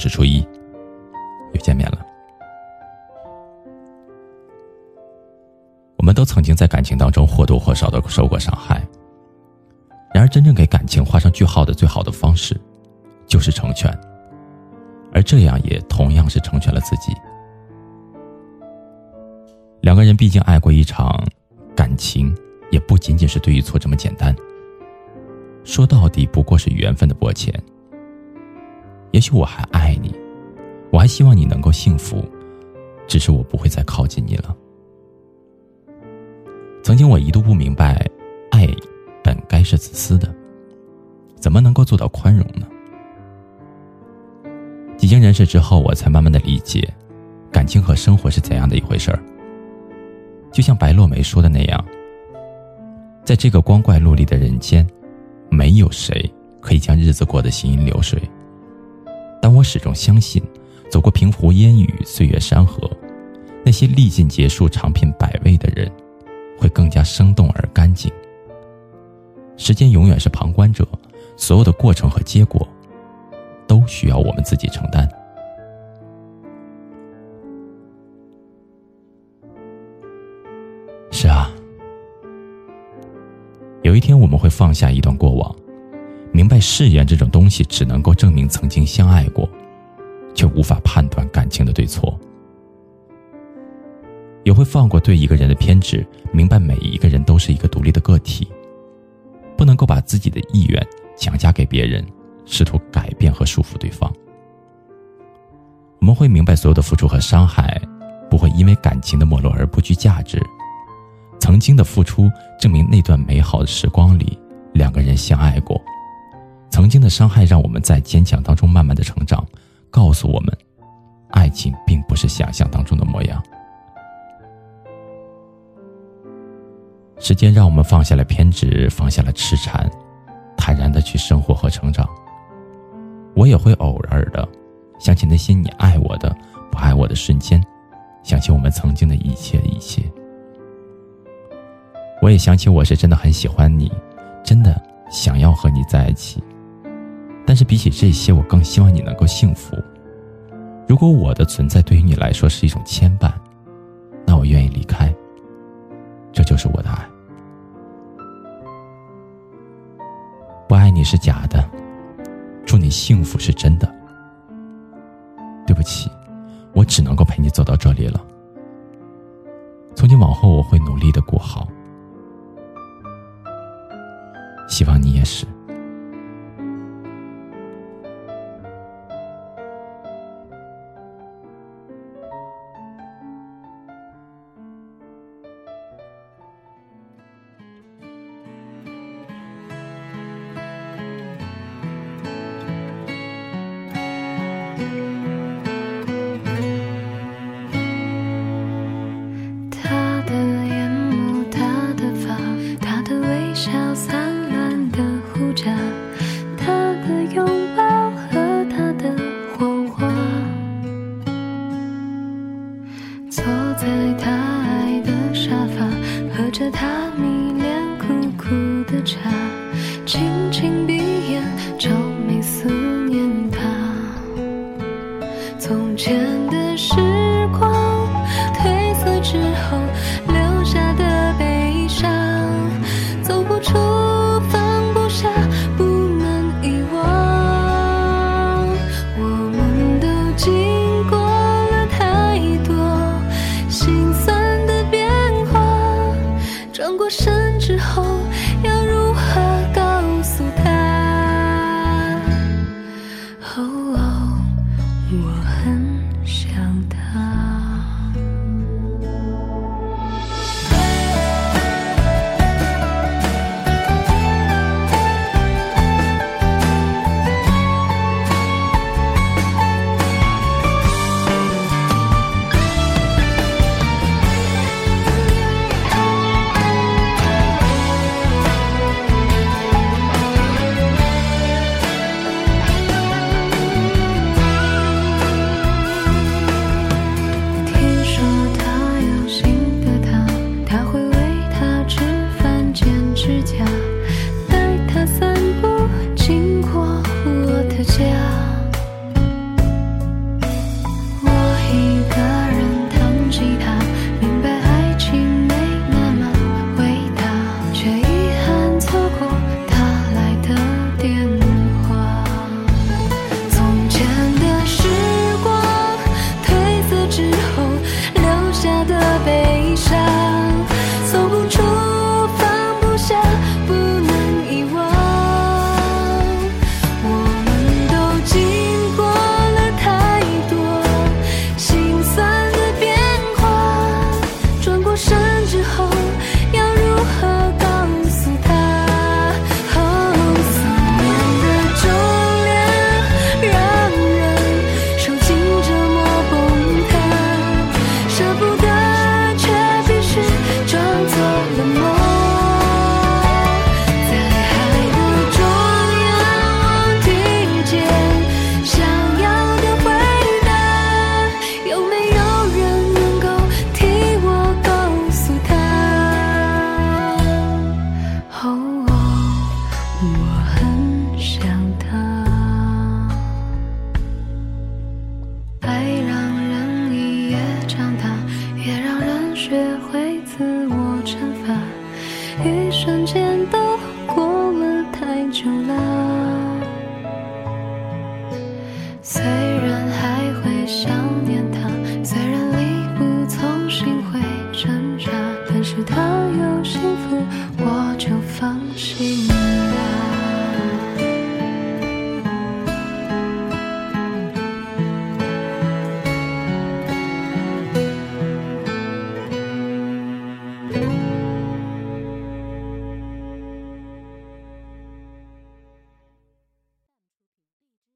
是初一，又见面了。我们都曾经在感情当中或多或少的受过伤害，然而真正给感情画上句号的最好的方式，就是成全，而这样也同样是成全了自己。两个人毕竟爱过一场感情，也不仅仅是对与错这么简单。说到底，不过是缘分的薄浅。也许我还爱，还希望你能够幸福，只是我不会再靠近你了。曾经我一度不明白，爱本该是自私的，怎么能够做到宽容呢？几经人事之后，我才慢慢的理解，感情和生活是怎样的一回事儿。就像白落梅说的那样，在这个光怪陆离的人间，没有谁可以将日子过得行云流水。但我始终相信，走过平湖烟雨、岁月山河，那些历尽劫数、尝遍百味的人，会更加生动而干净。时间永远是旁观者，所有的过程和结果，都需要我们自己承担。是啊，有一天我们会放下一段过往，明白誓言这种东西只能够证明曾经相爱过，却无法判断感情的对错。也会放过对一个人的偏执，明白每一个人都是一个独立的个体，不能够把自己的意愿强加给别人，试图改变和束缚对方。我们会明白，所有的付出和伤害，不会因为感情的没落而不具价值。曾经的付出证明那段美好的时光里，两个人相爱过。曾经的伤害让我们在坚强当中慢慢的成长，告诉我们，爱情并不是想象当中的模样。时间让我们放下了偏执，放下了痴缠，坦然的去生活和成长。我也会偶尔的想起那些你爱我的、不爱我的瞬间，想起我们曾经的一切一切。我也想起我是真的很喜欢你，真的想要和你在一起。但是比起这些，我更希望你能够幸福。如果我的存在对于你来说是一种牵绊，那我愿意离开。这就是我的爱。不爱你是假的，祝你幸福是真的。对不起，我只能够陪你走到这里了。从今往后，我会努力的过好。希望你也是。学会自我惩罚，一瞬间都过了太久了。虽然还会想念他，虽然力不从心会挣扎，但是他有幸福，